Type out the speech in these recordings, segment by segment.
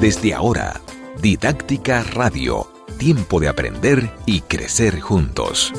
Desde ahora, Didáctica Radio, tiempo de aprender y crecer juntos.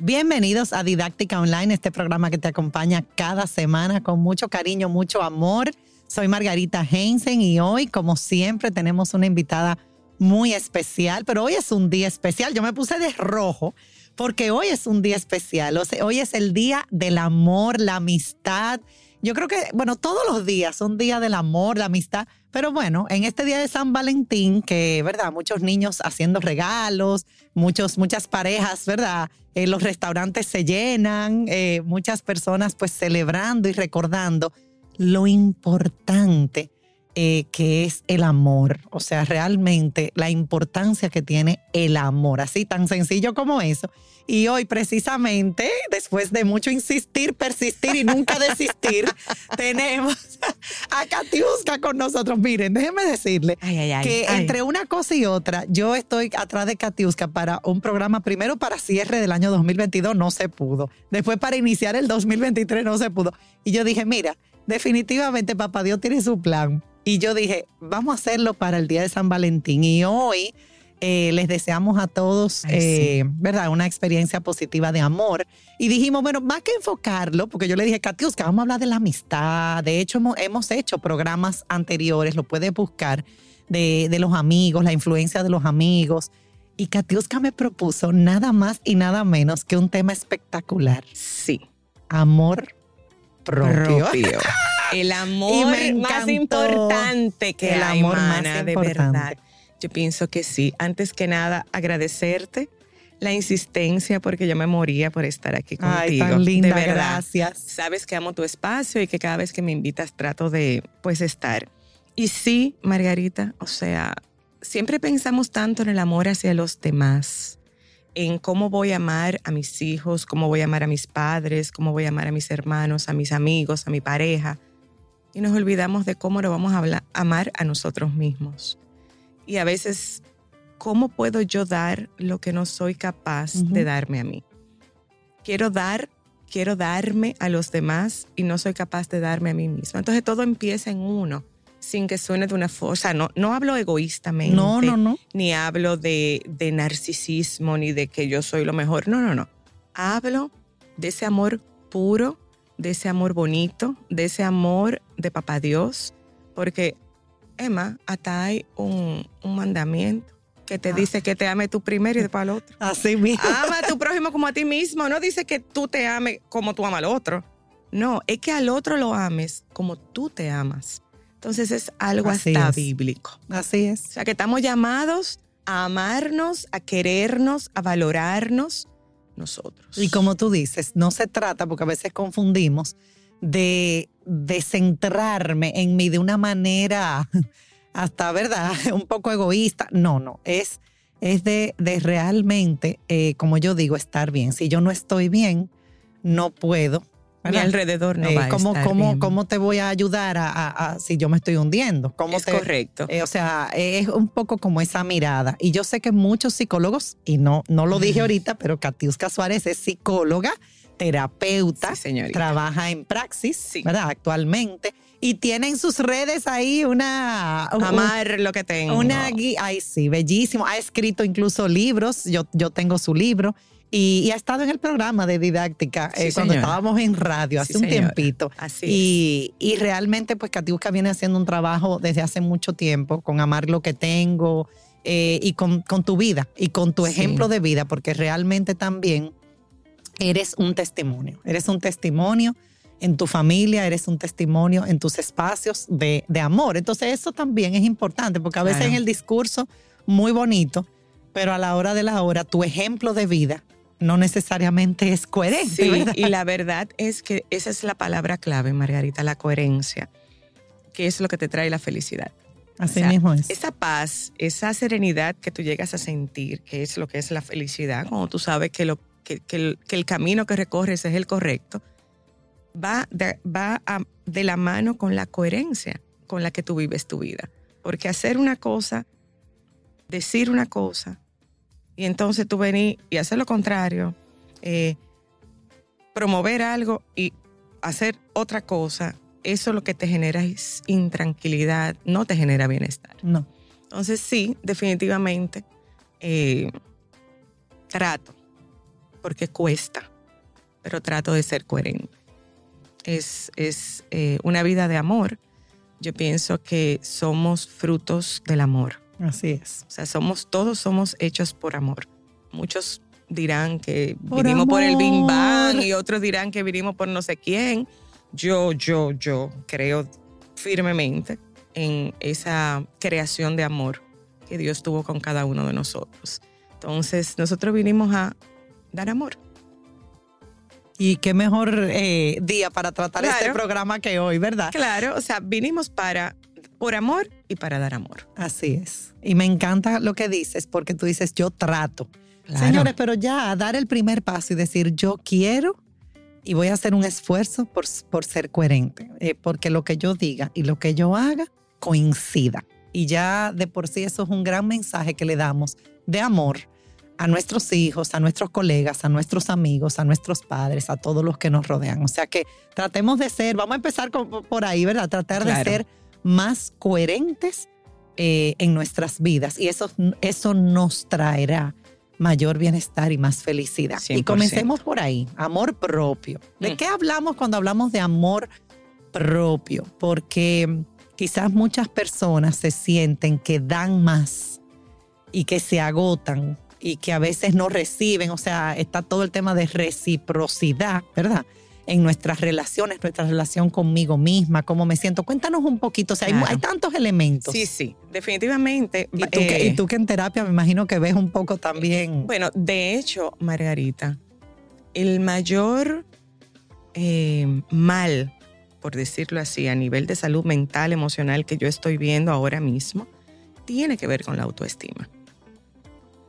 Bienvenidos a Didáctica Online, este programa que te acompaña cada semana con mucho cariño, mucho amor. Soy Margarita Heinzen y hoy, como siempre, tenemos una invitada muy especial, pero hoy es un día especial. Yo me puse de rojo porque hoy es un día especial. hoy es el día del amor, la amistad. Yo creo que, bueno, todos los días son días del amor, la amistad, pero bueno, en este día de San Valentín, que, ¿verdad? Muchos niños haciendo regalos, muchos, muchas parejas, ¿verdad? Eh, los restaurantes se llenan, eh, muchas personas pues celebrando y recordando lo importante eh, que es el amor, o sea, realmente la importancia que tiene el amor, así tan sencillo como eso. Y hoy precisamente, después de mucho insistir, persistir y nunca desistir, tenemos a Katiuska con nosotros. Miren, déjenme decirle que entre una cosa y otra, yo estoy atrás de Katiuska para un programa, primero para cierre del año 2022, no se pudo. Después para iniciar el 2023, no se pudo. Y yo dije, mira, definitivamente papá Dios tiene su plan y yo dije, vamos a hacerlo para el día de San Valentín. Y hoy eh, les deseamos a todos, eh, ¿verdad? Una experiencia positiva de amor. Y dijimos, bueno, más que enfocarlo, porque yo le dije, Katiuska, vamos a hablar de la amistad. De hecho, hemos, hecho programas anteriores, lo puedes buscar, de, de, los amigos, la influencia de los amigos. Y Katiuska me propuso nada más y nada menos que un tema espectacular. Sí. Amor propio. propio. el amor más importante que el amor más de verdad. Yo pienso que sí. Antes que nada, agradecerte la insistencia porque yo me moría por estar aquí contigo. Ay, tan linda, de verdad. Gracias. Sabes que amo tu espacio y que cada vez que me invitas trato de pues estar. Y sí, Margarita, o sea, siempre pensamos tanto en el amor hacia los demás, en cómo voy a amar a mis hijos, cómo voy a amar a mis padres, cómo voy a amar a mis hermanos, a mis amigos, a mi pareja y nos olvidamos de cómo lo vamos a amar a nosotros mismos. Y a veces, ¿cómo puedo yo dar lo que no soy capaz de darme a mí? Quiero dar, quiero darme a los demás y no soy capaz de darme a mí mismo. Entonces todo empieza en uno, sin que suene de una forma. O sea, no, no hablo egoístamente. No, no, no. Ni hablo de, de narcisismo, ni de que yo soy lo mejor. No, no, no. Hablo de ese amor puro de ese amor bonito, de ese amor de papá Dios, porque, Emma, hasta hay un, mandamiento que te ah. dice que te ame tú primero y después al otro. Así mismo. Ama a tu prójimo como a ti mismo. No dice que tú te ames como tú amas al otro. No, es que al otro lo ames como tú te amas. Entonces es algo hasta bíblico. Así es. O sea que estamos llamados a amarnos, a querernos, a valorarnos nosotros. Y como tú dices, no se trata, porque a veces confundimos, de, de centrarme en mí de una manera hasta, ¿verdad? Un poco egoísta. No, no, es, es de, de realmente, eh, como yo digo, estar bien. Si yo no estoy bien, no puedo mi alrededor no eh, va a ¿cómo, estar cómo, ¿Cómo te voy a ayudar a, si yo me estoy hundiendo? ¿Cómo es te, correcto. Eh, o sea, es un poco como esa mirada. Y yo sé que muchos psicólogos, y no, no lo dije ahorita, pero Katiuska Suárez es psicóloga, terapeuta, trabaja en praxis, ¿verdad? Actualmente. Y tiene en sus redes ahí una... Amar lo que tengo. Una guía, ay sí, bellísimo. Ha escrito incluso libros, yo, yo tengo su libro. Y, ha estado en el programa de didáctica eh, cuando estábamos en radio hace un tiempito. Así y, y realmente, pues Katiuska viene haciendo un trabajo desde hace mucho tiempo con amar lo que tengo eh, y con, tu vida y con tu ejemplo de vida, porque realmente también eres un testimonio. Eres un testimonio en tu familia, eres un testimonio en tus espacios de, amor. Entonces, eso también es importante, porque a veces en el discurso, muy bonito, pero a la hora de la hora, tu ejemplo de vida no necesariamente es coherente. Sí, y la verdad es que esa es la palabra clave, Margarita, la coherencia, que es lo que te trae la felicidad. Así mismo es. Esa paz, esa serenidad que tú llegas a sentir, que es lo que es la felicidad, cuando tú sabes que, lo, que, el, camino que recorres es el correcto, va, de, va de la mano con la coherencia con la que tú vives tu vida. Porque hacer una cosa, decir una cosa, y entonces tú venís y hacer lo contrario, eh, promover algo y hacer otra cosa, eso lo que te genera es intranquilidad, no te genera bienestar. No. Entonces sí, definitivamente eh, trato, porque cuesta, pero trato de ser coherente. Es, es eh, una vida de amor. Yo pienso que somos frutos del amor. Así es. O sea, somos, todos somos hechos por amor. Muchos dirán que Por vinimos por el Big. Bang y otros dirán que vinimos por no sé quién. Yo, yo, yo creo firmemente en esa creación de amor que Dios tuvo con cada uno de nosotros. Entonces, nosotros vinimos a dar amor. Y qué mejor eh, día para tratar este programa que hoy, ¿verdad? Claro, o sea, vinimos para, por amor y para dar amor. Así es. Y me encanta lo que dices, porque tú dices, yo trato. Claro. Señores, pero ya dar el primer paso y decir, yo quiero y voy a hacer un esfuerzo por, por ser coherente, eh, porque lo que yo diga y lo que yo haga coincida. Y ya de por sí eso es un gran mensaje que le damos de amor a nuestros hijos, a nuestros colegas, a nuestros amigos, a nuestros padres, a todos los que nos rodean. O sea que tratemos de ser, vamos a empezar con- por ahí, ¿verdad? Tratar Claro. de ser más coherentes eh, en nuestras vidas y eso, eso nos traerá mayor bienestar y más felicidad. Y 100%. comencemos por ahí, amor propio. ¿De Mm. qué hablamos cuando hablamos de amor propio? Porque quizás muchas personas se sienten que dan más y que se agotan y que a veces no reciben, o sea, está todo el tema de reciprocidad, ¿verdad? En nuestras relaciones, nuestra relación conmigo misma, cómo me siento. Cuéntanos un poquito, o sea, hay- Claro. hay, tantos elementos. Sí, sí, definitivamente. Y tú, que, eh, y tú que en terapia me imagino que ves un poco también. Bueno, de hecho, Margarita, el mayor eh, mal, por decirlo así, a nivel de salud mental, emocional que yo estoy viendo ahora mismo, tiene que ver con la autoestima.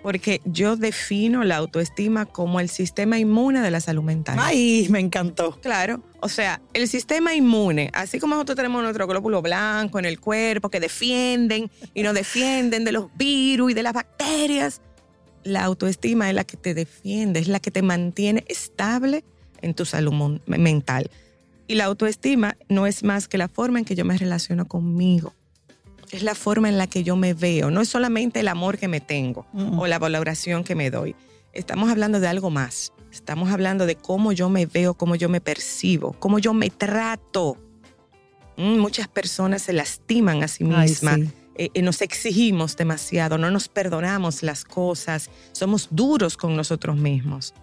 Porque yo defino la autoestima como el sistema inmune de la salud mental. Ay, me encantó. Claro, o sea, el sistema inmune, así como nosotros tenemos nuestro glóbulo blanco en el cuerpo que defienden y nos defienden de los virus y de las bacterias, la autoestima es la que te defiende, es la que te mantiene estable en tu salud mental. Y la autoestima no es más que la forma en que yo me relaciono conmigo. Es la forma en la que yo me veo, no es solamente el amor que me tengo Mm. o la valoración que me doy. Estamos hablando de algo más. Estamos hablando de cómo yo me veo, cómo yo me percibo, cómo yo me trato. Mm, muchas personas se lastiman a sí Ay, mismas. sí. eh, eh, nos exigimos demasiado, no nos perdonamos las cosas, somos duros con nosotros mismos.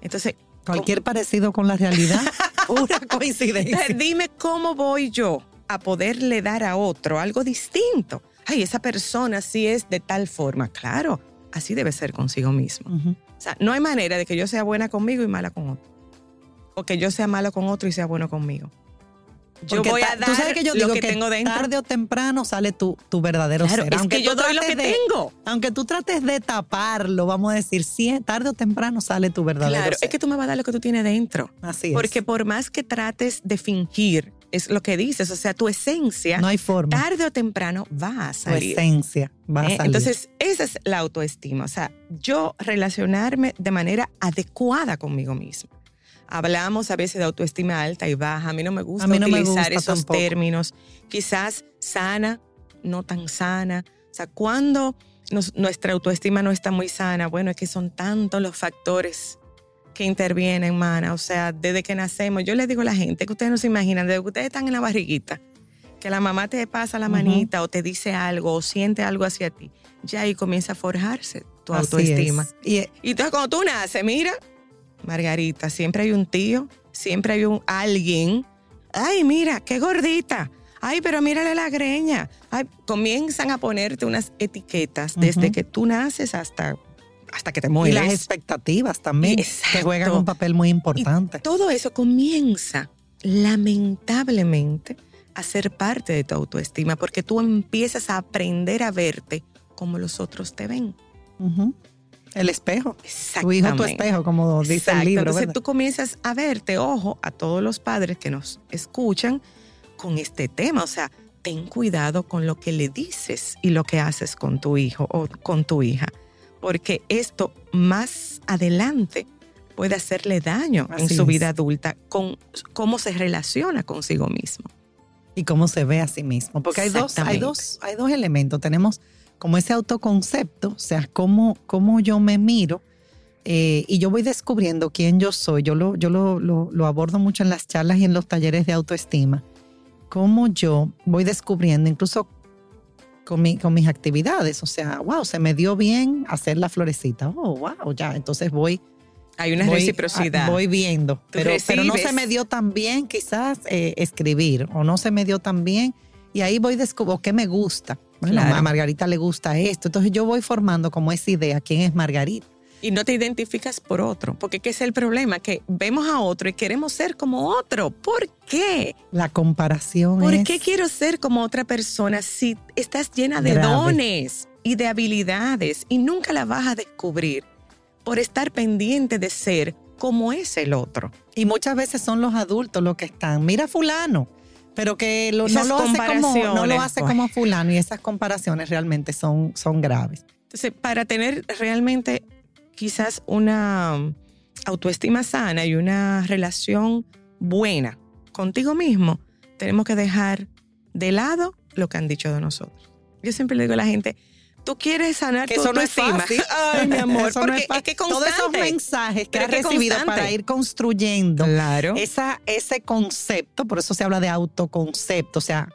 Entonces, Cualquier parecido con la realidad, pura coincidencia. dime cómo voy yo a poderle dar a otro algo distinto. Ay, esa persona sí es de tal forma. Claro, así debe ser consigo mismo. O sea, no hay manera de que yo sea buena conmigo y mala con otro. O que yo sea malo con otro y sea bueno conmigo. Yo Porque voy a dar tú sabes que yo lo que, tengo dentro. tarde o temprano sale tu, tu verdadero Claro, ser. es Aunque que yo tú doy lo que trates de- tengo. Aunque tú trates de taparlo, vamos a decir, sí, tarde o temprano sale tu verdadero Claro, ser. es que tú me vas a dar lo que tú tienes dentro. Así es. Porque por más que trates de fingir, es lo que dices, o sea, tu esencia, no hay forma. tarde o temprano va a Tu salir. esencia va a ¿eh? salir. Entonces, esa es la autoestima, o sea, yo relacionarme de manera adecuada conmigo misma. Hablamos a veces de autoestima alta y baja, a mí no me gusta me utilizar gusta esos tampoco. términos, quizás sana, no tan sana, o sea, cuando nos- nuestra autoestima no está muy sana, bueno, es que son tantos los factores que intervienen, mana, o sea, desde que nacemos, yo les digo a la gente que ustedes no se imaginan, desde que ustedes están en la barriguita, que la mamá te pasa la manita o te dice algo o siente algo hacia ti, ya ahí comienza a forjarse tu Así autoestima. es. Y, Y entonces cuando tú naces, mira, Margarita, siempre hay un tío, siempre hay un alguien. Ay, mira, qué gordita. Ay, pero mírale la greña. Ay, comienzan a ponerte unas etiquetas desde que tú naces hasta, hasta que te y mueres. las expectativas también, Exacto. que juegan un papel muy importante. Todo eso comienza, lamentablemente, a ser parte de tu autoestima, porque tú empiezas a aprender a verte como los otros te ven. Ujú. El espejo. Tu hijo, tu espejo, como dice Exacto. el libro. Entonces ¿verdad? tú comienzas a verte, ojo, a todos los padres que nos escuchan con este tema. O sea, ten cuidado con lo que le dices y lo que haces con tu hijo o con tu hija. Porque esto más adelante puede hacerle daño en Así su es. vida adulta con cómo se relaciona consigo mismo. y cómo se ve a sí mismo. Porque hay dos, hay dos, hay dos elementos. Tenemos como ese autoconcepto, o sea, cómo, cómo yo me miro eh, y yo voy descubriendo quién yo soy. Yo, lo, yo lo, lo- lo abordo mucho en las charlas y en los talleres de autoestima. Cómo yo voy descubriendo, incluso con, mi- con mis actividades. O sea, wow, se me dio bien hacer la florecita. Oh, wow, ya. Entonces voy Hay una voy, reciprocidad. Voy viendo, pero, pero no se me dio tan bien quizás eh, escribir o no se me dio tan bien y ahí voy descubriendo qué me gusta. Bueno, Claro. a Margarita le gusta esto, entonces yo voy formando como esa idea, quién es Margarita. Y no te identificas por otro, porque ¿qué es el problema? Que vemos a otro y queremos ser como otro. ¿Por qué? La comparación ¿Por es qué quiero ser como otra persona si estás llena de Grave. dones y de habilidades y nunca la vas a descubrir por estar pendiente de ser como es el otro? y muchas veces son los adultos los que están, mira fulano, pero que lo- no lo hace como no lo hace pues. como fulano y esas comparaciones realmente son son graves. Entonces, para tener realmente quizás una autoestima sana y una relación buena contigo mismo, tenemos que dejar de lado lo que han dicho de nosotros. Yo siempre le digo a la gente, tú quieres sanar Que tu eso no es autoestima. fácil. Ay, mi amor, Eso no porque es es, fácil. que Todos esos mensajes que has es recibido constante. para ir construyendo Claro. esa, ese concepto, por eso se habla de autoconcepto, o sea,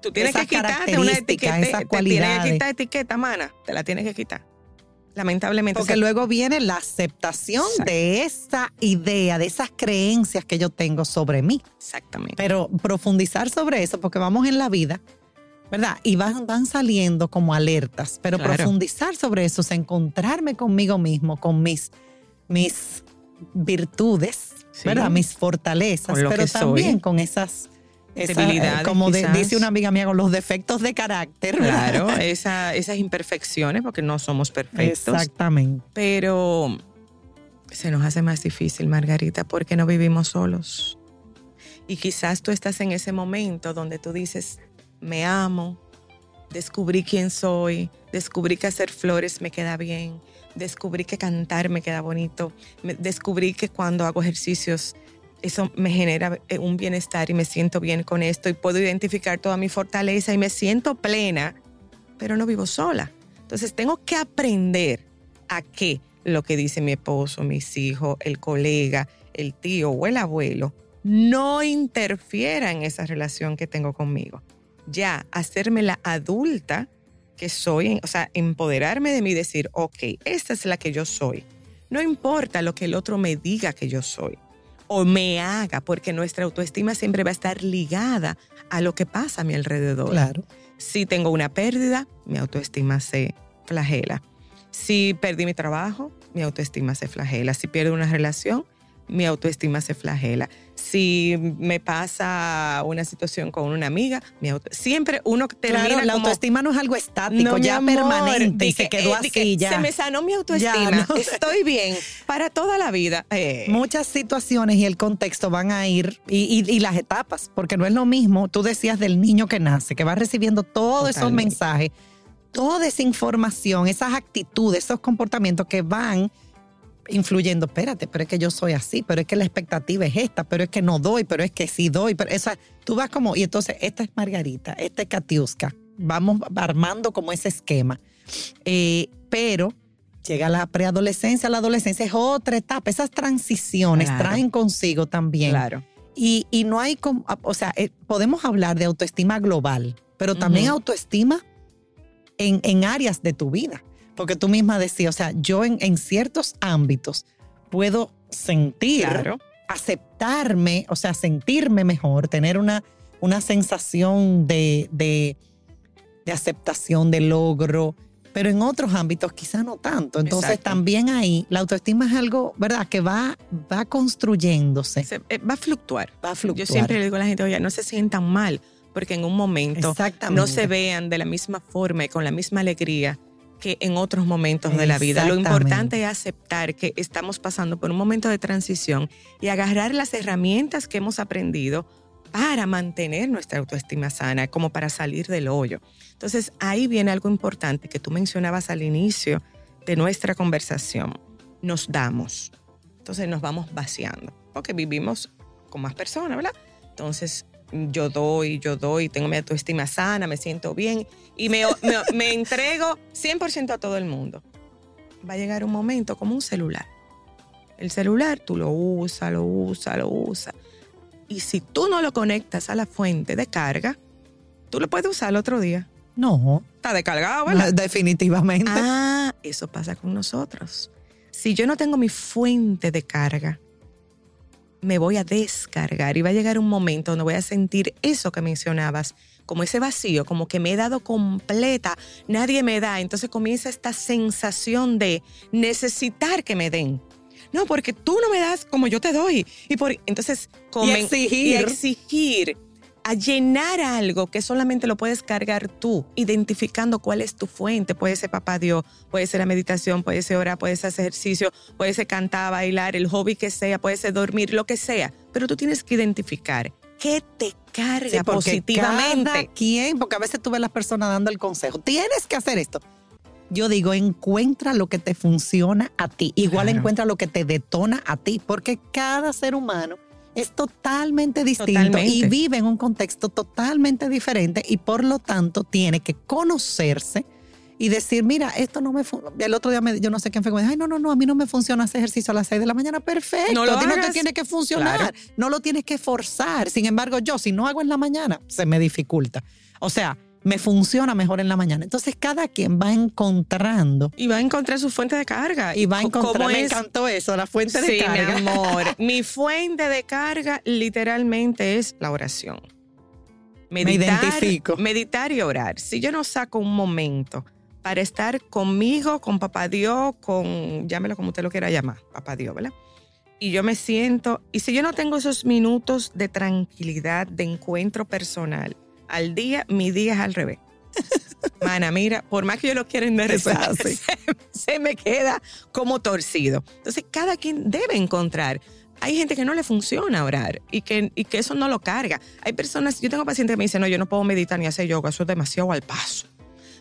Tú tienes esas que quitarte una etiqueta. esas Te tienes cualidades. que quitar etiqueta, mana. Te la tienes que quitar. Lamentablemente. porque o sea, luego viene la aceptación Exacto. de esa idea, de esas creencias que yo tengo sobre mí. Exactamente. Pero profundizar sobre eso, porque vamos en la vida, ¿verdad? Y van, van saliendo como alertas, pero Claro. profundizar sobre eso, sea, encontrarme conmigo mismo, con mis, mis virtudes, Sí. ¿verdad? Mis fortalezas, pero soy. también con esas, Debilidades, eh, como de- dice una amiga mía, con los defectos de carácter. Claro, esa- esas imperfecciones, porque no somos perfectos. Exactamente. Pero se nos hace más difícil, Margarita, porque no vivimos solos. Y quizás tú estás en ese momento donde tú dices, me amo, descubrí quién soy, descubrí que hacer flores me queda bien, descubrí que cantar me queda bonito, descubrí que cuando hago ejercicios eso me genera eh, un bienestar y me siento bien con esto y puedo identificar toda mi fortaleza y me siento plena, pero no vivo sola. Entonces tengo que aprender a que lo que dice mi esposo, mis hijos, el colega, el tío o el abuelo no interfiera en esa relación que tengo conmigo. Ya, hacerme la adulta que soy, o sea, empoderarme de mí decir, ok, esta es la que yo soy. No importa lo que el otro me diga que yo soy o me haga, porque nuestra autoestima siempre va a estar ligada a lo que pasa a mi alrededor. Claro. Si tengo una pérdida, mi autoestima se flagela. Si perdí mi trabajo, mi autoestima se flagela. Si pierdo una relación, mi autoestima se flagela. Si me pasa una situación con una amiga, mi auto- siempre uno termina Claro, la como, autoestima no es algo estático, "No, mi ya amor", permanente y se que, quedó eh, así que ya. Se me sanó mi Ya, autoestima. no. Estoy bien para toda la vida. Eh, Muchas situaciones y el contexto van a ir, y, y- y las etapas, porque no es lo mismo, tú decías del niño que nace, que va recibiendo todos esos mensajes, toda esa información, esas actitudes, esos comportamientos que van influyendo, espérate, pero es que yo soy así, pero es que la expectativa es esta, pero es que no doy, pero es que sí doy, pero esa, tú vas como, y entonces esta es Margarita, esta es Katiuska, vamos armando como ese esquema. Eh, pero llega la preadolescencia, la adolescencia es otra etapa, esas transiciones Claro. traen consigo también. claro. Y, y no hay, como, o sea, eh, podemos hablar de autoestima global, pero también Ujú. autoestima en, en áreas de tu vida. Porque tú misma decías, o sea, yo en, en ciertos ámbitos puedo sentir, Claro. aceptarme, o sea, sentirme mejor, tener una, una sensación de, de, de aceptación, de logro, pero en otros ámbitos quizá no tanto. Entonces Exacto. también ahí la autoestima es algo, ¿verdad? Que va, va construyéndose, Se- eh, va a fluctuar. va a fluctuar. Yo siempre le digo a la gente, oye, no se sientan mal, porque en un momento no se vean de la misma forma y con la misma alegría que en otros momentos de la vida. Lo importante es aceptar que estamos pasando por un momento de transición y agarrar las herramientas que hemos aprendido para mantener nuestra autoestima sana, como para salir del hoyo. Entonces, ahí viene algo importante que tú mencionabas al inicio de nuestra conversación. Nos damos. Entonces nos vamos vaciando, porque vivimos con más personas, ¿verdad? Entonces yo doy, yo doy, tengo mi autoestima sana, me siento bien y me, me, me entrego 100% a todo el mundo. Va a llegar un momento como un celular. El celular tú lo usas, lo usas, lo usas. Y si tú no lo conectas a la fuente de carga, tú lo puedes usar el otro día. No, Está descargado, ¿verdad? definitivamente. Ah, eso pasa con nosotros. Si yo no tengo mi fuente de carga, me voy a descargar y va a llegar un momento donde voy a sentir eso que mencionabas, como ese vacío, como que me he dado completa, nadie me da. Entonces comienza esta sensación de necesitar que me den. No, porque tú no me das como yo te doy. Y por entonces comen- exigir. y exigir a llenar algo que solamente lo puedes cargar tú, identificando cuál es tu fuente. Puede ser papá Dios, puede ser la meditación, puede ser orar, puede ser hacer ejercicio, puede ser cantar, bailar, el hobby que sea, puede ser dormir, lo que sea. Pero tú tienes que identificar qué te carga Sí, positivamente. cada quien, porque a veces tú ves las personas dando el consejo, tienes que hacer esto. Yo digo, encuentra lo que te funciona a ti. Igual Claro. encuentra lo que te detona a ti, porque cada ser humano es totalmente distinto Totalmente. y vive en un contexto totalmente diferente y por lo tanto tiene que conocerse y decir, mira, esto no me funciona. El otro día me- yo no sé quién fue, me dijo, ay, no, no, no, a mí no me funciona hacer ejercicio a las 6 de la mañana. Perfecto, No lo a ti no te hagas. tiene que funcionar, Claro. no lo tienes que forzar. Sin embargo, yo si no hago en la mañana, se me dificulta. O sea, me funciona mejor en la mañana. Entonces, cada quien va encontrando Y va a encontrar su fuente de carga. y va a Co- ¿Cómo encontrar. Me es? encantó eso, la fuente de sí, carga. mi amor. Mi fuente de carga literalmente es la oración. identifico. Meditar y orar. Si yo no saco un momento para estar conmigo, con papá Dios, con, llámelo como usted lo quiera llamar, papá Dios, ¿verdad? Y yo me siento, y si yo no tengo esos minutos de tranquilidad, de encuentro personal al día, mi día es al revés. Mana, mira, por más que yo lo quiera enderezar, se, se me queda como torcido. Entonces, cada quien debe encontrar. Hay gente que no le funciona orar y que, y que eso no lo carga. Hay personas, yo tengo pacientes que me dicen, no, yo no puedo meditar ni hacer yoga, eso es demasiado al paso.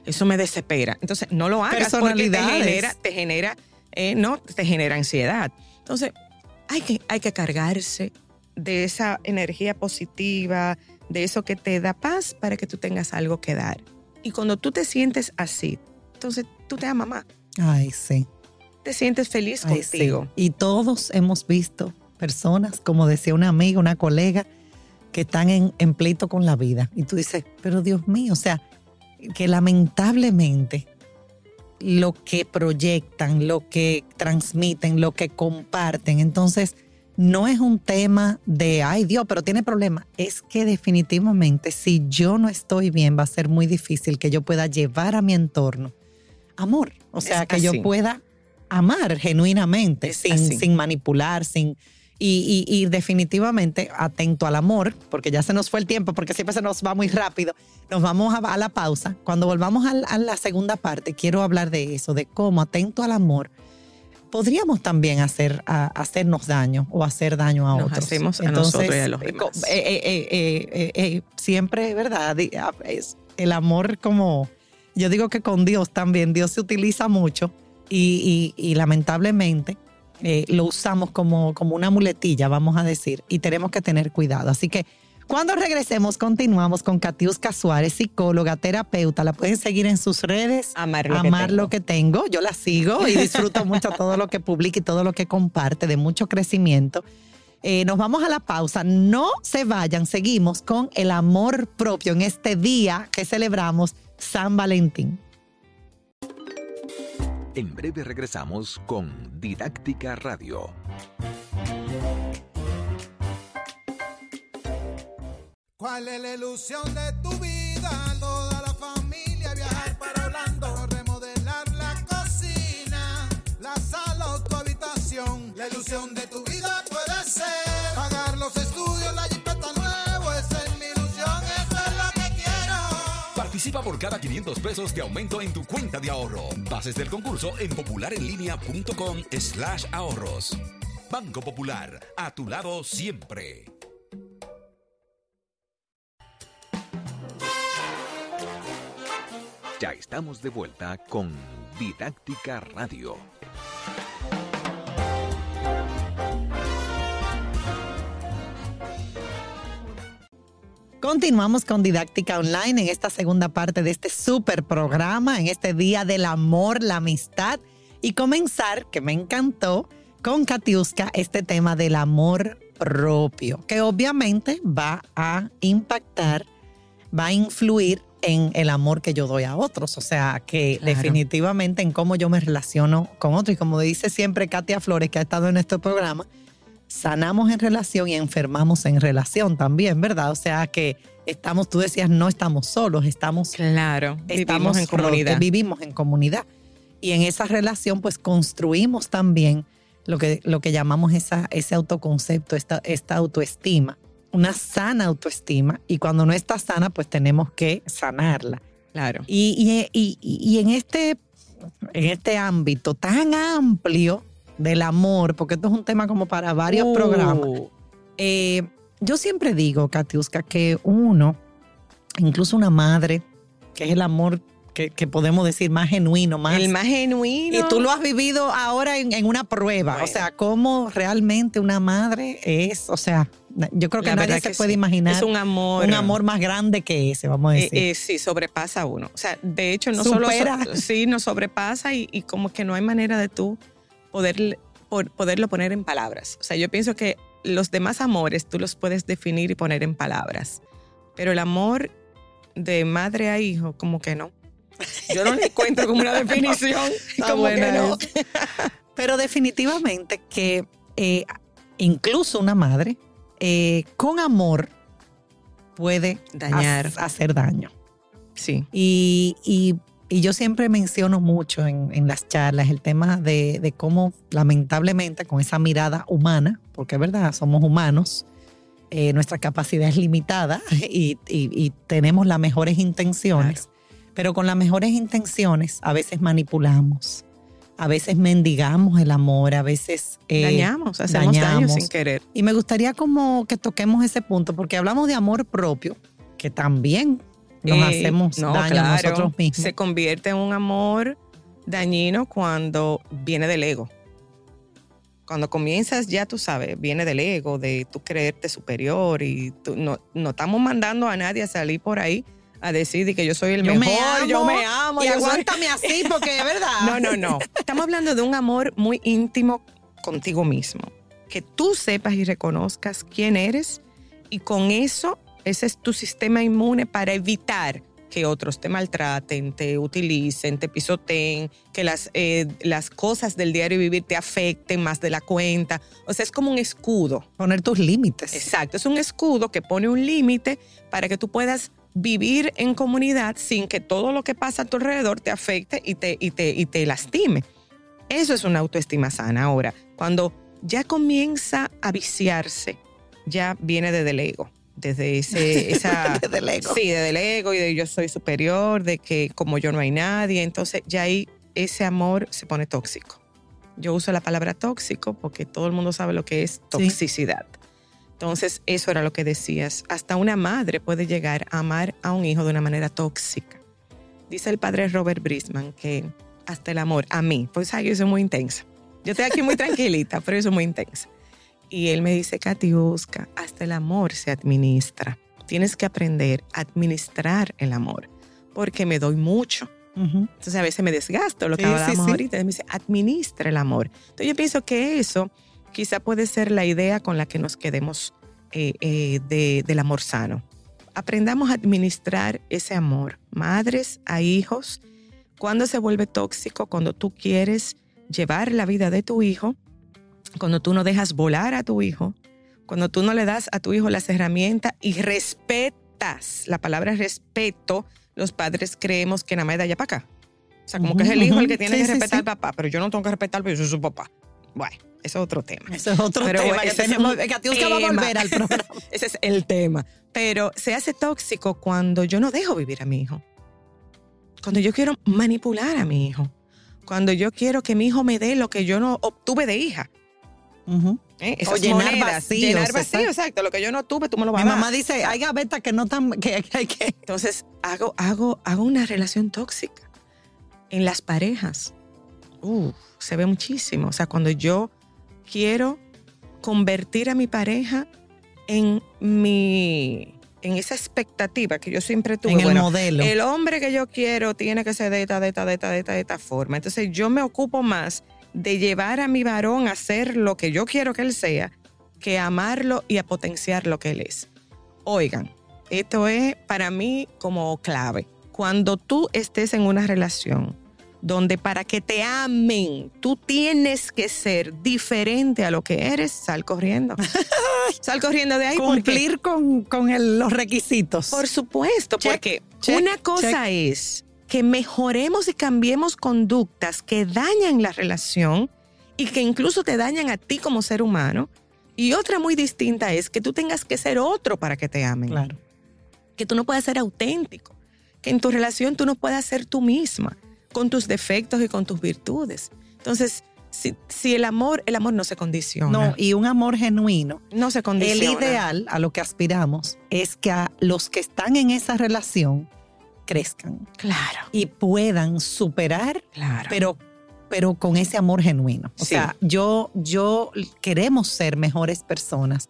Eso me desespera. Entonces, no lo hagas porque te genera, te genera, eh, no, te genera ansiedad. Entonces, hay que, hay que cargarse de esa energía positiva, de eso que te da paz para que tú tengas algo que dar. Y cuando tú te sientes así, entonces tú te amas más, Ay, sí. te sientes feliz Ay, sí. contigo. Y todos hemos visto personas, como decía una amiga, una colega, que están en, en pleito con la vida. Y tú dices, pero Dios mío, o sea, que lamentablemente lo que proyectan, lo que transmiten, lo que comparten, entonces no es un tema de, ay Dios, pero tiene problema. Es que definitivamente si yo no estoy bien, va a ser muy difícil que yo pueda llevar a mi entorno amor. O sea, Es que yo pueda amar genuinamente, sin, sin manipular, sin... Y, y- y definitivamente atento al amor, porque ya se nos fue el tiempo, porque siempre se nos va muy rápido. Nos vamos a, a la pausa. Cuando volvamos a, la segunda parte, quiero hablar de eso, de cómo atento al amor podríamos también hacer, a- hacernos daño o hacer daño a Nos otros. hacemos a nosotros y a los eh, demás. eh, eh, eh, eh, siempre, ¿verdad? Ah, Es el amor como, yo digo que con Dios también, Dios se utiliza mucho y, y- y lamentablemente eh, lo usamos como, como una muletilla, vamos a decir, y tenemos que tener cuidado. Así que cuando regresemos, continuamos con Katiuska Suárez, psicóloga, terapeuta. La pueden seguir en sus redes. Amar lo Amar que tengo. lo que tengo. Yo la sigo y disfruto mucho todo lo que publica y todo lo que comparte de mucho crecimiento. Eh, nos vamos a la pausa. No se vayan, seguimos con el amor propio en este día que celebramos San Valentín. En breve regresamos con Didáctica Radio. ¿Cuál es la ilusión de tu vida? Toda la familia viajar para Orlando, remodelar la cocina, la sala o tu habitación. La ilusión de tu vida puede ser pagar los estudios, la jipeta nuevo, esa es mi ilusión, eso es lo que quiero. Participa por cada 500 pesos de aumento en tu cuenta de ahorro. Bases del concurso en popularenlinea.com slash ahorros. Banco Popular, a tu lado siempre. Ya estamos de vuelta con Didáctica Radio. Continuamos con Didáctica Online en esta segunda parte de este super programa, en este Día del Amor, la Amistad, y comenzar, que me encantó, con Katiuska este tema del amor propio, que obviamente va a impactar, va a influir en el amor que yo doy a otros, o sea, que Claro. definitivamente en cómo yo me relaciono con otros. Y como dice siempre Katia Flores, que ha estado en este programa, sanamos en relación y enfermamos en relación también, ¿verdad? O sea que estamos, tú decías, no estamos solos, estamos, Claro, estamos vivimos en comunidad. vivimos en comunidad. Y en esa relación, pues construimos también lo que, lo que llamamos esa, ese autoconcepto, esta, esta autoestima, una sana autoestima. Y cuando no está sana, pues tenemos que sanarla. Claro. Y, y- y- y en, este, en este ámbito tan amplio del amor, porque esto es un tema como para varios Uh, programas, eh, yo siempre digo, Katiuska, que uno, incluso una madre, que es el amor que, que podemos decir más genuino, más... El más genuino. y tú lo has vivido ahora en, en una prueba, Bueno. o sea, cómo realmente una madre es, o sea, yo creo que La nadie se que puede sí. imaginar Es un amor. un amor más grande que ese, vamos a Eh, decir. eh, sí, sobrepasa a uno. O sea, de hecho, no Supera. solo. so- sí, nos sobrepasa y, y como que no hay manera de tú poder, por- poderlo poner en palabras. O sea, yo pienso que los demás amores tú los puedes definir y poner en palabras. Pero el amor de madre a hijo, como que no. Yo no le encuentro como una definición. Como que no. Pero definitivamente que eh, incluso una madre eh, con amor puede Dañar. ha- hacer daño. Sí. Y, y- y yo siempre menciono mucho en, en las charlas el tema de, de cómo lamentablemente con esa mirada humana, porque es verdad, somos humanos, eh, nuestra capacidad es limitada y, y- y tenemos las mejores intenciones, pero con las mejores intenciones a veces manipulamos, a veces mendigamos el amor, a veces... eh, dañamos, hacemos daño dañamos. sin querer. y me gustaría como que toquemos ese punto, porque hablamos de amor propio, que también nos Eh, hacemos no, daño a nosotros mismos. Se convierte en un amor dañino cuando viene del ego. Cuando comienzas, ya tú sabes, viene del ego, de tú creerte superior y tú- no, no estamos mandando a nadie a salir por ahí a decir de que yo soy el Yo mejor, me amo, yo me amo. y soy- aguántame así, porque es verdad. No, no, no. Estamos hablando de un amor muy íntimo contigo mismo. Que tú sepas y reconozcas quién eres y con eso, ese es tu sistema inmune para evitar que otros te maltraten, te utilicen, te pisoteen, que las, eh, las cosas del diario vivir te afecten más de la cuenta. O sea, es como un escudo. Poner tus límites. Exacto, es un escudo que pone un límite para que tú puedas vivir en comunidad sin que todo lo que pasa a tu alrededor te afecte y te, y te, y te lastime. Eso es una autoestima sana. Ahora, cuando ya comienza a viciarse, ya viene desde el ego, desde ese, esa... Desde el ego. Sí, desde el ego y de yo soy superior, de que como yo no hay nadie, entonces ya ahí ese amor se pone tóxico. Yo uso la palabra tóxico porque todo el mundo sabe lo que es toxicidad. Entonces, eso era lo que decías. Hasta una madre puede llegar a amar a un hijo de una manera tóxica. Dice el padre Robert Brisman que hasta el amor, a mí, pues ay, yo soy muy intensa. Yo estoy aquí muy tranquilita, pero yo soy muy intensa. Y él me dice, Katiuska, hasta el amor se administra. Tienes que aprender a administrar el amor, porque me doy mucho. Entonces a veces me desgasto, lo que Sí, sí, hablábamos sí. ahorita. Él me dice, administra el amor. Entonces yo pienso que eso quizá puede ser la idea con la que nos quedemos eh, eh, de- del amor sano. Aprendamos a administrar ese amor, madres a hijos. Cuando se vuelve tóxico, cuando tú quieres llevar la vida de tu hijo, cuando tú no dejas volar a tu hijo, cuando tú no le das a tu hijo las herramientas y respetas, la palabra respeto, los padres creemos que nada más de allá para acá. O sea, como que es el hijo el que tiene Sí, que sí, respetar sí. al papá, pero yo no tengo que respetar porque yo soy su papá. Bueno, eso es otro tema. Eso es otro Pero tema ese tenemos. va a volver al programa. Ese es el tema. Pero se hace tóxico cuando yo no dejo vivir a mi hijo. Cuando yo quiero manipular a mi hijo. Cuando yo quiero que mi hijo me dé lo que yo no obtuve de hija. Ujú. ¿eh? O llenar monedas. vacíos, Llenar vacío, exacto. exacto. Lo que yo no tuve, tú me lo vas Mi a dar. mamá dice, hay gavetas que no están, que que. Entonces, hago, hago, hago una relación tóxica. En las parejas, uf, se ve muchísimo. O sea, cuando yo quiero convertir a mi pareja en mi en esa expectativa que yo siempre tuve. En el modelo. el hombre que yo quiero tiene que ser de esta, de esta, de esta, de esta, de esta forma. Entonces yo me ocupo más de llevar a mi varón a hacer lo que yo quiero que él sea, que amarlo y a potenciar lo que él es. Oigan, esto es para mí como clave. Cuando tú estés en una relación donde para que te amen tú tienes que ser diferente a lo que eres, sal corriendo. sal corriendo de ahí Cumplir con, con el- los requisitos. por supuesto, Check, porque check, una cosa es que mejoremos y cambiemos conductas que dañan la relación y que incluso te dañan a ti como ser humano. Y otra muy distinta es que tú tengas que ser otro para que te amen. Claro. Que tú no puedas ser auténtico. Que en tu relación tú no puedas ser tú misma, con tus defectos y con tus virtudes. Entonces, si, si el amor, el amor no se condiciona. No, y un amor genuino. no se El condiciona. ideal a lo que aspiramos es que a los que están en esa relación crezcan Claro, y puedan superar, claro. pero, pero con ese amor genuino. O Sí. sea, yo, yo queremos ser mejores personas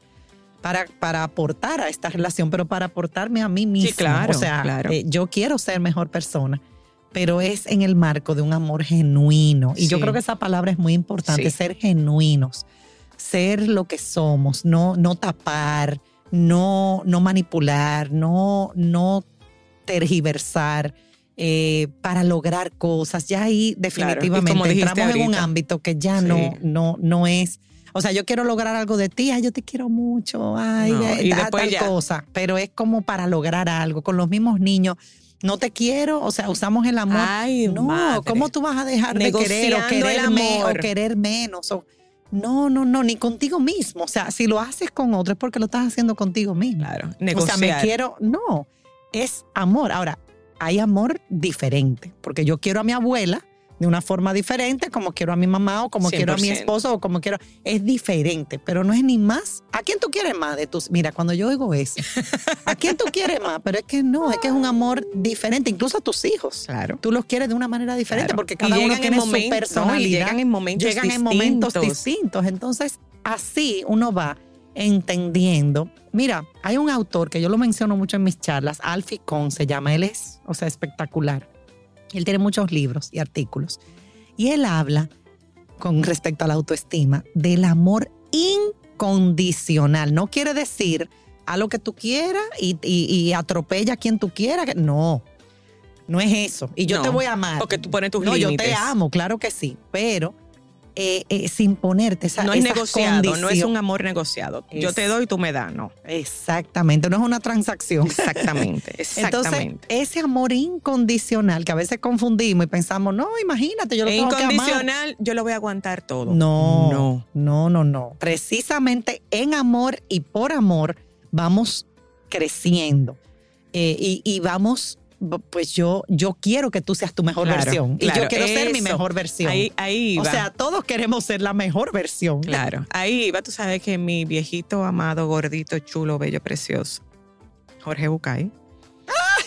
para, para aportar a esta relación, pero para aportarme a mí misma. claro, O sea, claro. eh, yo quiero ser mejor persona. Pero es en el marco de un amor genuino. Y yo creo que esa palabra es muy importante, Sí. ser genuinos ser lo que somos, no, no tapar, no, no manipular, no, no tergiversar eh, para lograr cosas. Ya ahí definitivamente entramos en un ámbito que ya Sí. no, no, no es. O sea, yo quiero lograr algo de ti, ay, yo te quiero mucho, ay, No, eh, y ta- después tal ya. cosa. Pero es como para lograr algo. Con los mismos niños, no te quiero, o sea, usamos el amor. Ay, no, madre. ¿cómo tú vas a dejar de querer o Negociando querer, el me- o querer menos? O, no, no, no, ni contigo mismo. O sea, si lo haces con otro es porque lo estás haciendo contigo mismo. Claro, O sea, negociar. me quiero, no, es amor. Ahora, hay amor diferente, porque yo quiero a mi abuela de una forma diferente, como quiero a mi mamá o como quiero a mi 100%. esposo o como quiero, es diferente, pero no es ni más. ¿A quién tú quieres más de tus? Mira, cuando yo oigo eso, ¿a quién tú quieres más? Pero es que no, es que es un amor diferente, incluso a tus hijos. Claro. Tú los quieres de una manera diferente Claro. porque cada uno tiene su personalidad. llegan en momentos Llegan en momentos distintos. distintos. Entonces, así uno va entendiendo. Mira, hay un autor que yo lo menciono mucho en mis charlas, Alfie Kohn se llama, él es, o sea, espectacular. Él tiene muchos libros y artículos. Y él habla con respecto a la autoestima del amor incondicional. No quiere decir a lo que tú quieras y, y- y atropella a quien tú quieras. No, no es eso. Y yo No, te voy a amar. Porque tú pones tus no, yo límites. te amo, claro que sí, pero eh, eh, sin ponerte esa No es esas negociado, no es un amor negociado. Yo te doy y tú me das, no. Exactamente, no es una transacción. Exactamente, Entonces, exactamente. ese amor incondicional que a veces confundimos y pensamos, no, imagínate, yo lo E tengo que amar. incondicional, yo lo voy a aguantar todo. No, No. no, no, no. Precisamente en amor y por amor vamos creciendo Eh, y, y vamos, pues yo, yo quiero que tú seas tu mejor Claro, versión y yo quiero ser mi mejor versión. Ahí, ahí o va. sea, todos queremos ser la mejor versión. Claro, ahí va. Tú sabes que mi viejito amado, gordito, chulo, bello, precioso, Jorge Bucay.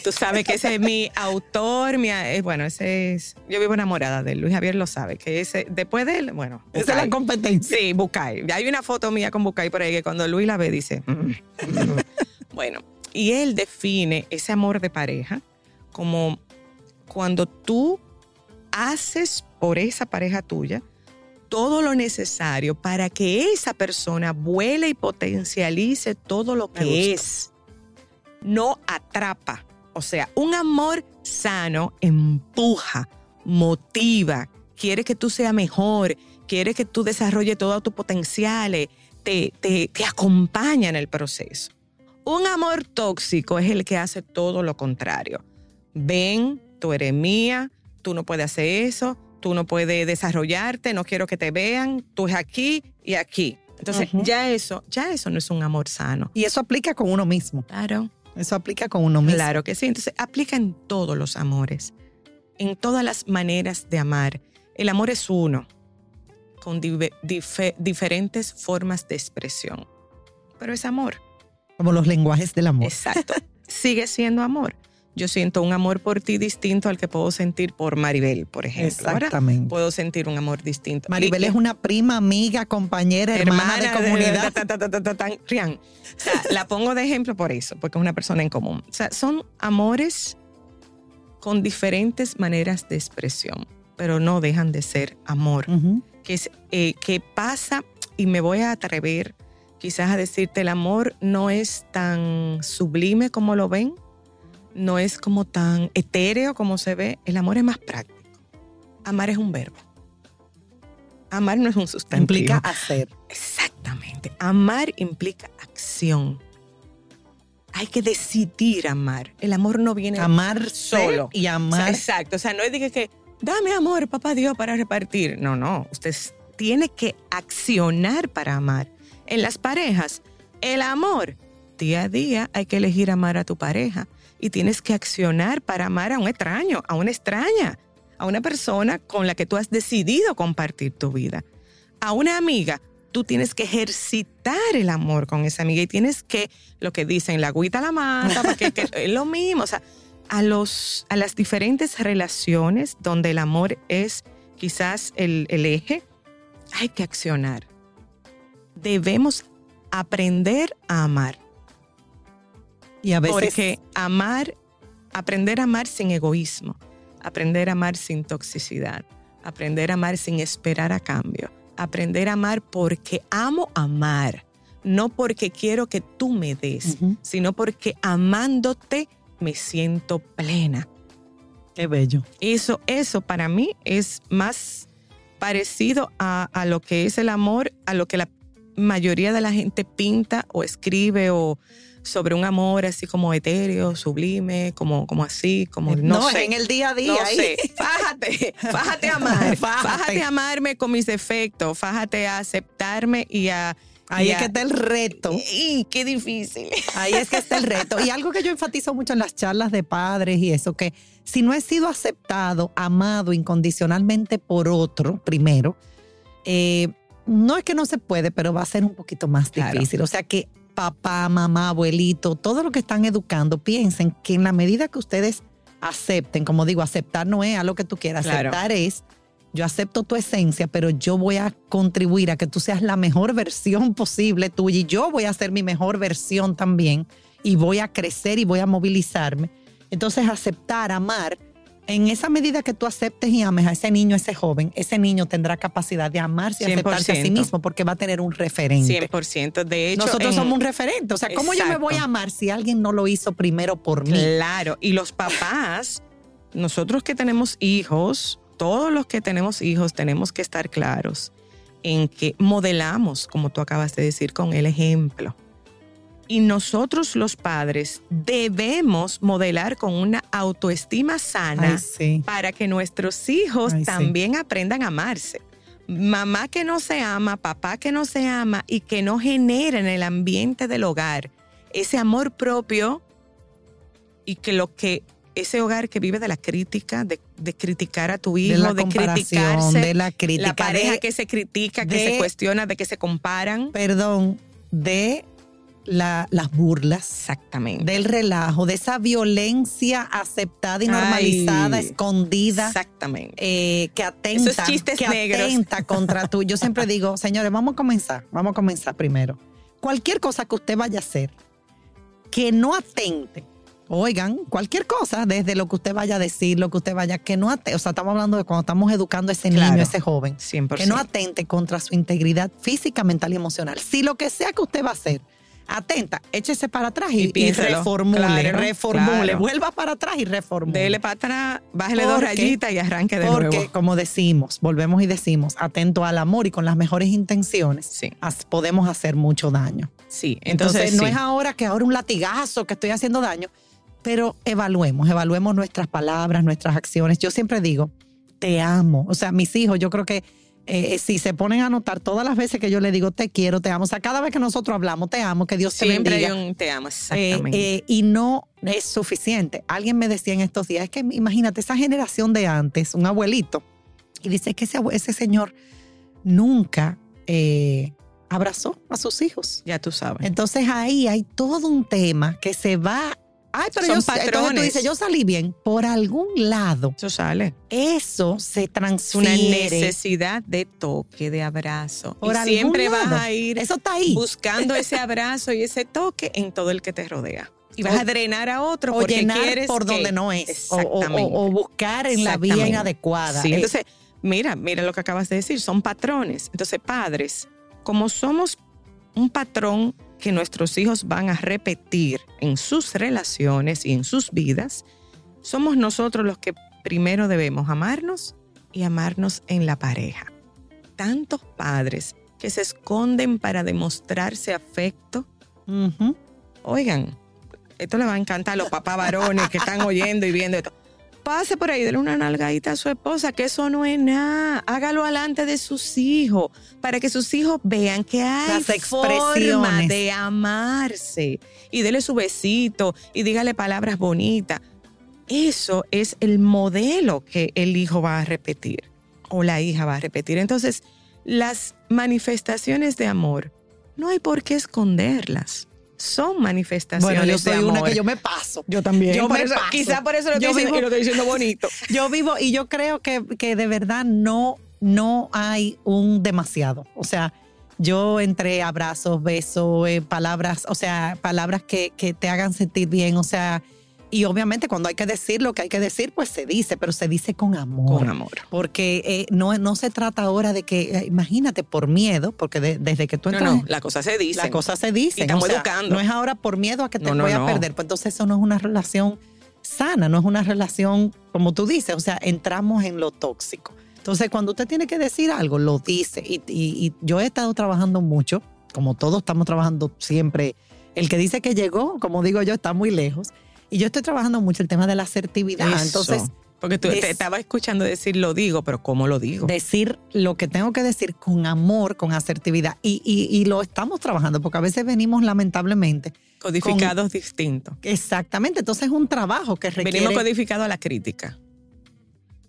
Tú sabes que ese es mi autor, mi, eh, bueno, ese es, yo vivo enamorada de él, Luis Javier lo sabe, que ese, después de él, bueno, Esa es la competencia. Sí, Bucay. Hay una foto mía con Bucay por ahí que cuando Luis la ve dice, "Mm". bueno, y él define ese amor de pareja como cuando tú haces por esa pareja tuya todo lo necesario para que esa persona vuele y potencialice todo lo que es. No atrapa. O sea, un amor sano empuja, motiva, quiere que tú seas mejor, quiere que tú desarrolles todos tus potenciales, te, te, te acompaña en el proceso. Un amor tóxico es el que hace todo lo contrario. Ven, tú eres mía, tú no puedes hacer eso, tú no puedes desarrollarte, no quiero que te vean, tú es aquí y aquí. Entonces, ya eso, ya eso no es un amor sano. Y eso aplica con uno mismo. Claro. Eso aplica con uno mismo. Claro que sí. Entonces, aplica en todos los amores, en todas las maneras de amar. El amor es uno, con dive- dife- diferentes formas de expresión. Pero es amor. Como los lenguajes del amor. Exacto. Sigue siendo amor. Yo siento un amor por ti distinto al que puedo sentir por Maribel, por ejemplo. Exactamente. Puedo sentir un amor distinto. Maribel Y- es una prima, amiga, compañera, hermana, de comunidad. ta, Rian. O sea, la pongo de ejemplo por eso, porque es una persona en común. O sea, son amores con diferentes maneras de expresión, pero no dejan de ser amor. Ujú. Que, es, eh, que pasa, y me voy a atrever quizás a decirte, el amor no es tan sublime como lo ven, no es como tan etéreo como se ve, el amor es más práctico. Amar es un verbo. Amar no es un sustantivo. Implica hacer. Exactamente. Amar implica acción. Hay que decidir amar. El amor no viene Amar solo. y O sea, amar. exacto. O sea, no es de que, que, dame amor, papá Dios, para repartir. No, no. Usted tiene que accionar para amar. En las parejas, el amor. Día a día hay que elegir amar a tu pareja. Y tienes que accionar para amar a un extraño, a una extraña, a una persona con la que tú has decidido compartir tu vida. A una amiga, tú tienes que ejercitar el amor con esa amiga y tienes que, lo que dicen, la agüita la mata, porque que- es lo mismo. O sea, a, los, a las diferentes relaciones donde el amor es quizás el, el eje, hay que accionar. Debemos aprender a amar. Y a veces Porque amar, aprender a amar sin egoísmo, aprender a amar sin toxicidad, aprender a amar sin esperar a cambio, aprender a amar porque amo amar, no porque quiero que tú me des, sino porque amándote me siento plena. Qué bello. Eso, eso para mí es más parecido a, a lo que es el amor, a lo que la mayoría de la gente pinta o escribe o sobre un amor así como etéreo, sublime, como, como así, como no, no, sé. en el día a día. No ahí. sé. Fájate, fájate a amar. Fájate. Fájate a amarme con mis defectos. Fájate a aceptarme y a. Ahí y es a- que está el reto. ¡Y qué difícil! Ahí es que está el reto. Y algo que yo enfatizo mucho en las charlas de padres y eso, que si no he sido aceptado, amado incondicionalmente por otro, primero, eh, no es que no se puede, pero va a ser un poquito más Claro. difícil. O sea que papá, mamá, abuelito, todo lo que están educando, piensen que en la medida que ustedes acepten, como digo, aceptar no es a lo que tú quieras, Claro. aceptar es yo acepto tu esencia, pero yo voy a contribuir a que tú seas la mejor versión posible tuya y yo voy a ser mi mejor versión también y voy a crecer y voy a movilizarme. Entonces, aceptar, amar, en esa medida que tú aceptes y ames a ese niño, a ese joven, ese niño tendrá capacidad de amarse y aceptarse a sí 100%. mismo porque va a tener un referente. 100%. De hecho, Nosotros en- somos un referente. O sea, ¿cómo yo me voy a amar si alguien no lo hizo primero por mí? Claro, y los papás, nosotros que tenemos hijos, todos los que tenemos hijos tenemos que estar claros en que modelamos, como tú acabas de decir, con el ejemplo. Y nosotros los padres debemos modelar con una autoestima sana Ay, sí. para que nuestros hijos Ay, sí. también aprendan a amarse. Mamá que no se ama, papá que no se ama y que no genera en el ambiente del hogar ese amor propio y que lo que ese hogar que vive de la crítica, de, de criticar a tu hijo, de la de criticarse, de la crítica, la pareja de- que se critica, que de- se cuestiona, de que se comparan. perdón, de la- las burlas, Exactamente. del relajo, de esa violencia aceptada y normalizada, Ay, escondida. Exactamente. eh, que atenta, Esos chistes que negros. atenta contra tú. Yo siempre digo, señores, vamos a comenzar, vamos a comenzar primero. Cualquier cosa que usted vaya a hacer que no atente, oigan, cualquier cosa, desde lo que usted vaya a decir, lo que usted vaya, que no atente, o sea, estamos hablando de cuando estamos educando a ese Claro. niño, a ese joven, 100%. que no atente contra su integridad física, mental y emocional. Si lo que sea que usted va a hacer, atenta, échese para atrás y, Y y reformule, Claro, reformule, claro. vuelva para atrás y reformule. Dele para atrás, bájale dos Porque- rayitas y arranque de Porque, nuevo. como decimos, volvemos y decimos, atento al amor y con las mejores intenciones, Sí. podemos hacer mucho daño. Sí, Entonces, entonces, no sí. es ahora que ahora un latigazo que estoy haciendo daño, pero evaluemos, evaluemos nuestras palabras, nuestras acciones. Yo siempre digo, te amo. O sea, mis hijos, yo creo que eh, si se ponen a notar todas las veces que yo le digo te quiero, te amo, o sea, cada vez que nosotros hablamos, te amo, que Dios te Siempre hay bendiga. un te amo, Eh, exactamente. eh, y no es suficiente. Alguien me decía en estos días, es que imagínate esa generación de antes, un abuelito, y dice que ese, ese señor nunca eh, abrazó a sus hijos. ya tú sabes. Entonces ahí hay todo un tema que se va Ay, pero Son yo, entonces tú dices, yo salí bien. Por algún lado, Eso sale. eso se Es una transfiere. necesidad de toque, de abrazo. Por y algún siempre vas lado. a ir Eso está ahí. buscando ese abrazo y ese toque en todo el que te rodea. Y vas O- a drenar a otro O porque llenar quieres por que- donde no es. O- Exactamente. o- o buscar en la vía inadecuada. Sí, Eh, entonces, mira, mira lo que acabas de decir, son patrones. Entonces, padres, como somos un patrón que nuestros hijos van a repetir en sus relaciones y en sus vidas, somos nosotros los que primero debemos amarnos y amarnos en la pareja. Tantos padres que se esconden para demostrarse afecto. Oigan, esto le va a encantar a los papás varones que están oyendo y viendo esto. Pase por ahí, dele una nalgadita a su esposa, que eso no es nada. Hágalo alante de sus hijos, para que sus hijos vean que hay Las forma expresiones. de amarse. Y dele su besito y dígale palabras bonitas. Eso es el modelo que el hijo va a repetir o la hija va a repetir. Entonces, las manifestaciones de amor, no hay por qué esconderlas. Son manifestaciones Bueno, yo soy de amor. una que yo me paso. Yo también. Yo me eso- paso. Quizá por eso lo Yo estoy, vivo- y lo estoy diciendo bonito. Yo vivo y yo creo que, que de verdad no, no hay un demasiado. O sea, yo entre abrazos, besos, eh, palabras, o sea, palabras que, que te hagan sentir bien, o sea, y obviamente cuando hay que decir lo que hay que decir, pues se dice, pero se dice con amor. Con amor. Porque eh, no, no se trata ahora de que, eh, imagínate, por miedo, porque de- desde que tú No, entras... no, la cosa se dice. La cosa se dice. Estamos educando. No es ahora por miedo a que te No, no, voy a no. perder. Pues entonces eso no es una relación sana, no es una relación, como tú dices, o sea, entramos en lo tóxico. Entonces, cuando usted tiene que decir algo, lo dice. Y, y- y yo he estado trabajando mucho, como todos estamos trabajando siempre. El que dice que llegó, como digo yo, está muy lejos. Y yo estoy trabajando mucho el tema de la asertividad. Eso. Entonces, Porque tú te estaba escuchando decir lo digo, pero ¿cómo lo digo? decir lo que tengo que decir con amor, con asertividad. Y, y- y lo estamos trabajando, porque a veces venimos lamentablemente. Codificados distintos. Exactamente. Entonces es un trabajo que requiere. Venimos codificados a la crítica.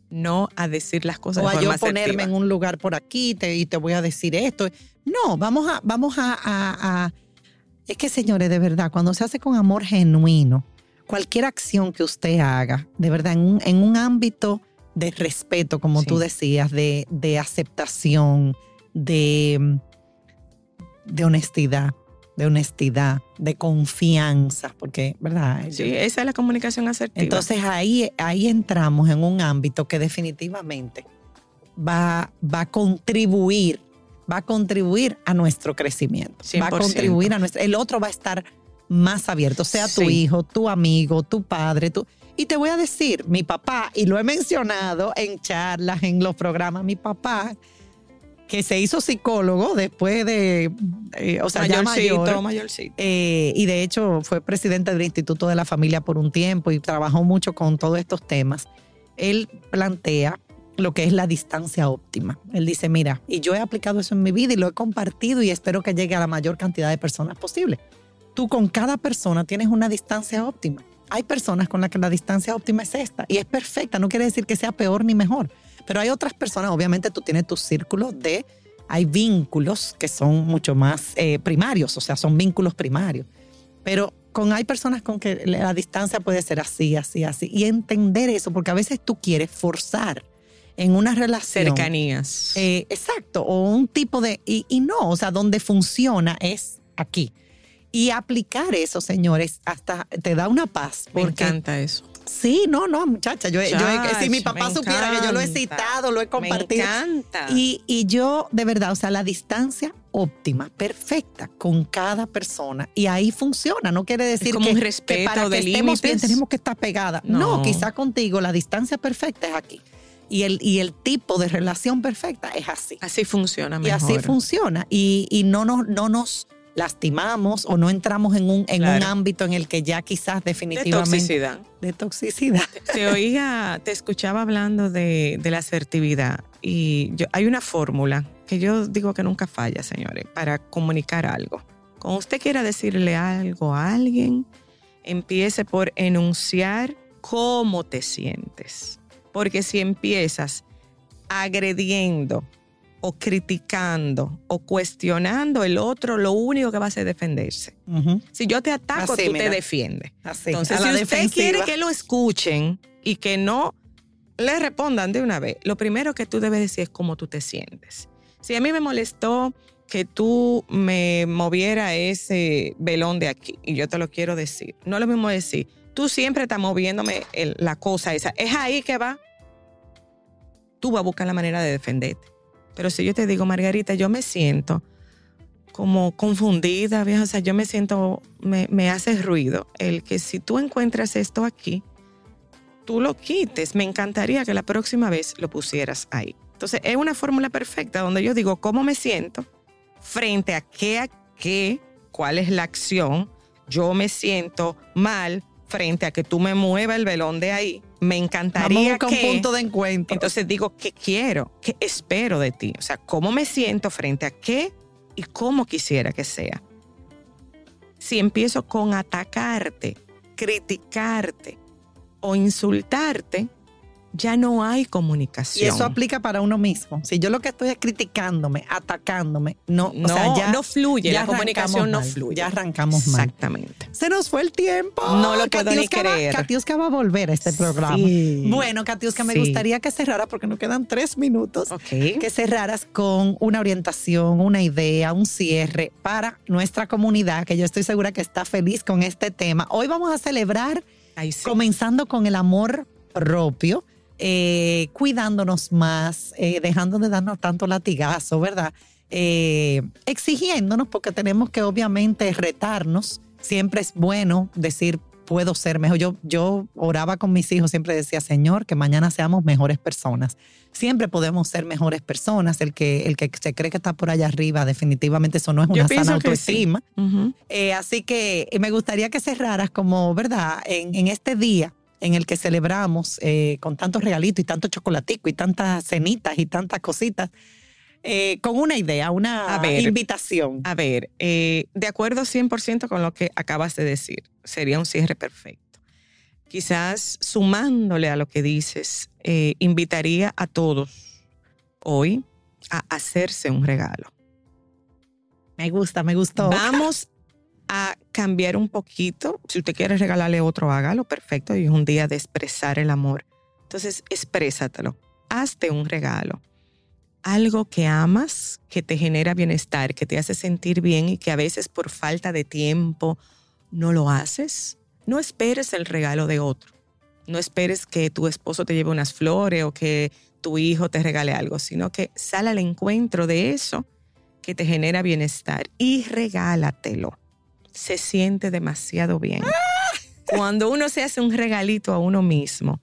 No a decir las cosas o de a yo forma ponerme asertiva. en un lugar por aquí te- y te voy a decir esto. No, vamos a, vamos a, a- a- Es que, señores, de verdad, cuando se hace con amor genuino, cualquier acción que usted haga, de verdad, en un, en un ámbito de respeto, como Sí. tú decías, de, de aceptación, de, de honestidad, de honestidad, de confianza, porque, ¿verdad? Sí, esa es la comunicación asertiva. Entonces ahí, ahí entramos en un ámbito que definitivamente va, va a contribuir, va a contribuir a nuestro crecimiento. Va a 100%. contribuir a nuestro. El otro va a estar más abierto, sea tu Sí. hijo, tu amigo, tu padre, tu. Y te voy a decir, mi papá, y lo he mencionado en charlas, en los programas, mi papá, que se hizo psicólogo después de, eh, o sea, ya mayorcito, mayor, mayorcito. eh, y de hecho fue presidente del Instituto de la Familia por un tiempo y trabajó mucho con todos estos temas. Él plantea lo que es la distancia óptima. Él dice, mira, y yo he aplicado eso en mi vida y lo he compartido y espero que llegue a la mayor cantidad de personas posible. Tú con cada persona tienes una distancia óptima. Hay personas con las que la distancia óptima es esta y es perfecta, no quiere decir que sea peor ni mejor, pero hay otras personas, obviamente tú tienes tu círculo de, hay vínculos que son mucho más eh, primarios, o sea, son vínculos primarios, pero con hay personas con que la distancia puede ser así, así, así, y entender eso, porque a veces tú quieres forzar en una relación. Cercanías. Eh, exacto, o un tipo de, y, y no, o sea, donde funciona es aquí. Y aplicar eso, señores, hasta te da una paz. Me encanta eso. Sí, no, no, muchacha. Yo, yo- si mi papá supiera que yo lo he citado, lo he compartido. Me encanta. Y, y yo, de verdad, o sea, la distancia óptima, perfecta, con cada persona. Y ahí funciona. No quiere decir como que, un que respeto para de que estemos bien tenemos que estar pegadas. No. No. quizá contigo la distancia perfecta es aquí. Y el, y el tipo de relación perfecta es así. así funciona Y mejor. así funciona. Y, y no, nos, no nos lastimamos o no entramos en un, en un ámbito en el que ya quizás De definitivamente... toxicidad. De toxicidad. Te oía, te escuchaba hablando de, de la asertividad y yo, hay una fórmula que yo digo que nunca falla, señores, para comunicar algo. Cuando usted quiera decirle algo a alguien, empiece por enunciar cómo te sientes. Porque si empiezas agrediendo, o criticando o cuestionando, el otro lo único que va a hacer es defenderse. Si yo te ataco, Así, tú mira. te defiendes. Así, Entonces, si usted defensiva. quiere que lo escuchen y que no le respondan de una vez, lo primero que tú debes decir es cómo tú te sientes. Si a mí me molestó que tú me moviera ese velón de aquí, y yo te lo quiero decir, no es lo mismo decir, tú siempre estás moviéndome el- la cosa esa, es ahí que va, tú vas a buscar la manera de defenderte. Pero si yo te digo, Margarita, yo me siento como confundida, vieja, o sea, yo me siento, me, me hace ruido el que si tú encuentras esto aquí, tú lo quites. Me encantaría que la próxima vez lo pusieras ahí. Entonces, es una fórmula perfecta donde yo digo cómo me siento frente a qué, a qué, cuál es la acción. Yo me siento mal frente a que tú me muevas el velón de ahí. Me Vamos a encantaría buscar un que... punto de encuentro. Entonces digo, ¿qué quiero? ¿Qué espero de ti? O sea, ¿cómo me siento frente a qué y cómo quisiera que sea? Si empiezo con atacarte, criticarte o insultarte, ya no hay y comunicación. eso aplica para uno mismo. Si yo lo que estoy es criticándome, atacándome, no, no, o sea, ya no fluye, ya la comunicación no fluye. ya arrancamos mal. Exactamente. Se nos fue el tiempo. No lo puedo ni Katiuska va- creer. Katiuska va a volver a este programa. Sí. Bueno, Katiuska, me Sí. gustaría que cerrara, porque nos quedan tres minutos, Ok. que cerraras con una orientación, una idea, un cierre para nuestra comunidad, que yo estoy segura que está feliz con este tema. Hoy vamos a celebrar sí. comenzando con el amor propio, eh, cuidándonos más, eh, dejando de darnos tanto latigazo, ¿verdad? Eh, exigiéndonos, porque tenemos que obviamente retarnos. Siempre es bueno decir, puedo ser mejor. Yo, yo oraba con mis hijos, siempre decía, Señor, que mañana seamos mejores personas. Siempre podemos ser mejores personas. El que, el que se cree que está por allá arriba, definitivamente eso no es una sana que sí. autoestima. Eh, así que me gustaría que cerraras como, ¿verdad? En, en este día en el que celebramos eh, con tantos regalitos y tanto chocolatico y tantas cenitas y tantas cositas, eh, con una idea, una A ver. invitación. A ver, eh, de acuerdo 100% con lo que acabas de decir, sería un cierre perfecto. Quizás sumándole a lo que dices, invitaría a todos hoy a hacerse un regalo. Me gusta, me gustó. Vamos a cambiar un poquito. Si usted quiere regalarle otro, hágalo, perfecto. Y es un día de expresar el amor. Entonces, exprésatelo. Hazte un regalo. Algo que amas, que te genera bienestar, que te hace sentir bien y que a veces por falta de tiempo no lo haces. No esperes el regalo de otro. No esperes que tu esposo te lleve unas flores o que tu hijo te regale algo, sino que sal al encuentro de eso que te genera bienestar y regálatelo. Se siente demasiado bien. Cuando uno se hace un regalito a uno mismo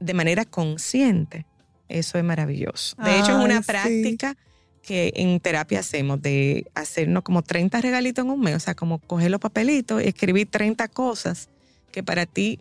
de manera consciente, eso es maravilloso. De hecho, es una sí. práctica que en terapia hacemos de hacernos como 30 regalitos en un mes, o sea, como coger los papelitos y escribir 30 cosas que para ti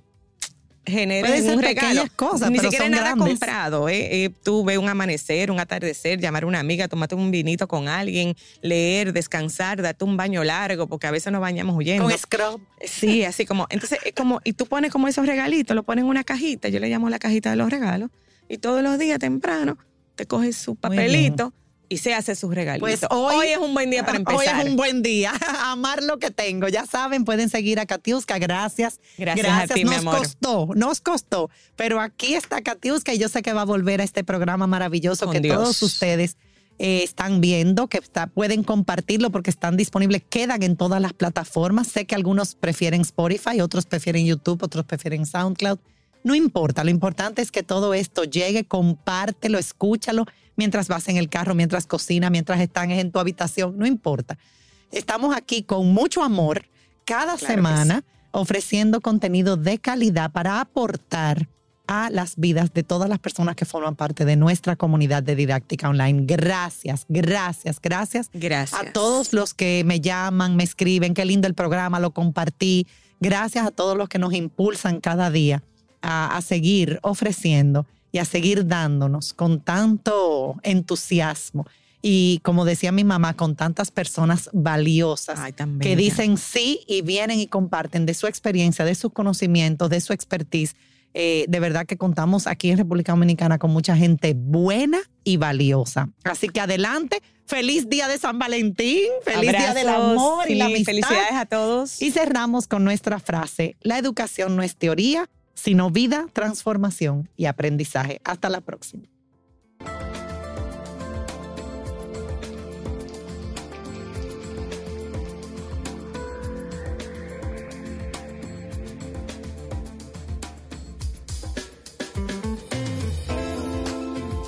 generen ser un regalo. cosas, Ni pero siquiera son nada grandes. comprado. ¿eh? Eh, tú ves un amanecer, un atardecer, llamar a una amiga, tomarte un vinito con alguien, leer, descansar, darte un baño largo, porque a veces nos bañamos huyendo. Con scrub. Sí, así como, entonces es como, y tú pones como esos regalitos, lo pones en una cajita, yo le llamo la cajita de los regalos, y todos los días temprano te coges su papelito y se hace sus regalitos. Pues hoy- es un buen día para empezar. Hoy es un buen día. Amar lo que tengo. Ya saben, pueden seguir a Katiuska. Gracias. Gracias a ti, mi nos amor. costó, nos costó. Pero aquí está Katiuska y yo sé que va a volver a este programa maravilloso Con que Dios. todos ustedes eh, están viendo, que está- pueden compartirlo porque están disponibles, quedan en todas las plataformas. Sé que algunos prefieren Spotify, otros prefieren YouTube, otros prefieren SoundCloud. No importa, lo importante es que todo esto llegue, compártelo, escúchalo mientras vas en el carro, mientras cocina, mientras están en tu habitación, no importa. Estamos aquí con mucho amor cada Claro semana ofreciendo contenido de calidad para aportar a las vidas de todas las personas que forman parte de nuestra comunidad de didáctica online. Gracias, gracias, gracias Gracias. a todos los que me llaman, me escriben, qué lindo el programa, lo compartí. Gracias a todos los que nos impulsan cada día a, a seguir ofreciendo y a seguir dándonos con tanto entusiasmo y como decía mi mamá, con tantas personas valiosas Ay, que dicen sí y vienen y comparten de su experiencia, de sus conocimientos, de su expertise. Eh, de verdad que contamos aquí en República Dominicana con mucha gente buena y valiosa. Así que adelante. Feliz día de San Valentín. Feliz día del amor y la amistad. Felicidades a todos. Y cerramos con nuestra frase, la educación no es teoría, sino vida, transformación y aprendizaje. Hasta la próxima.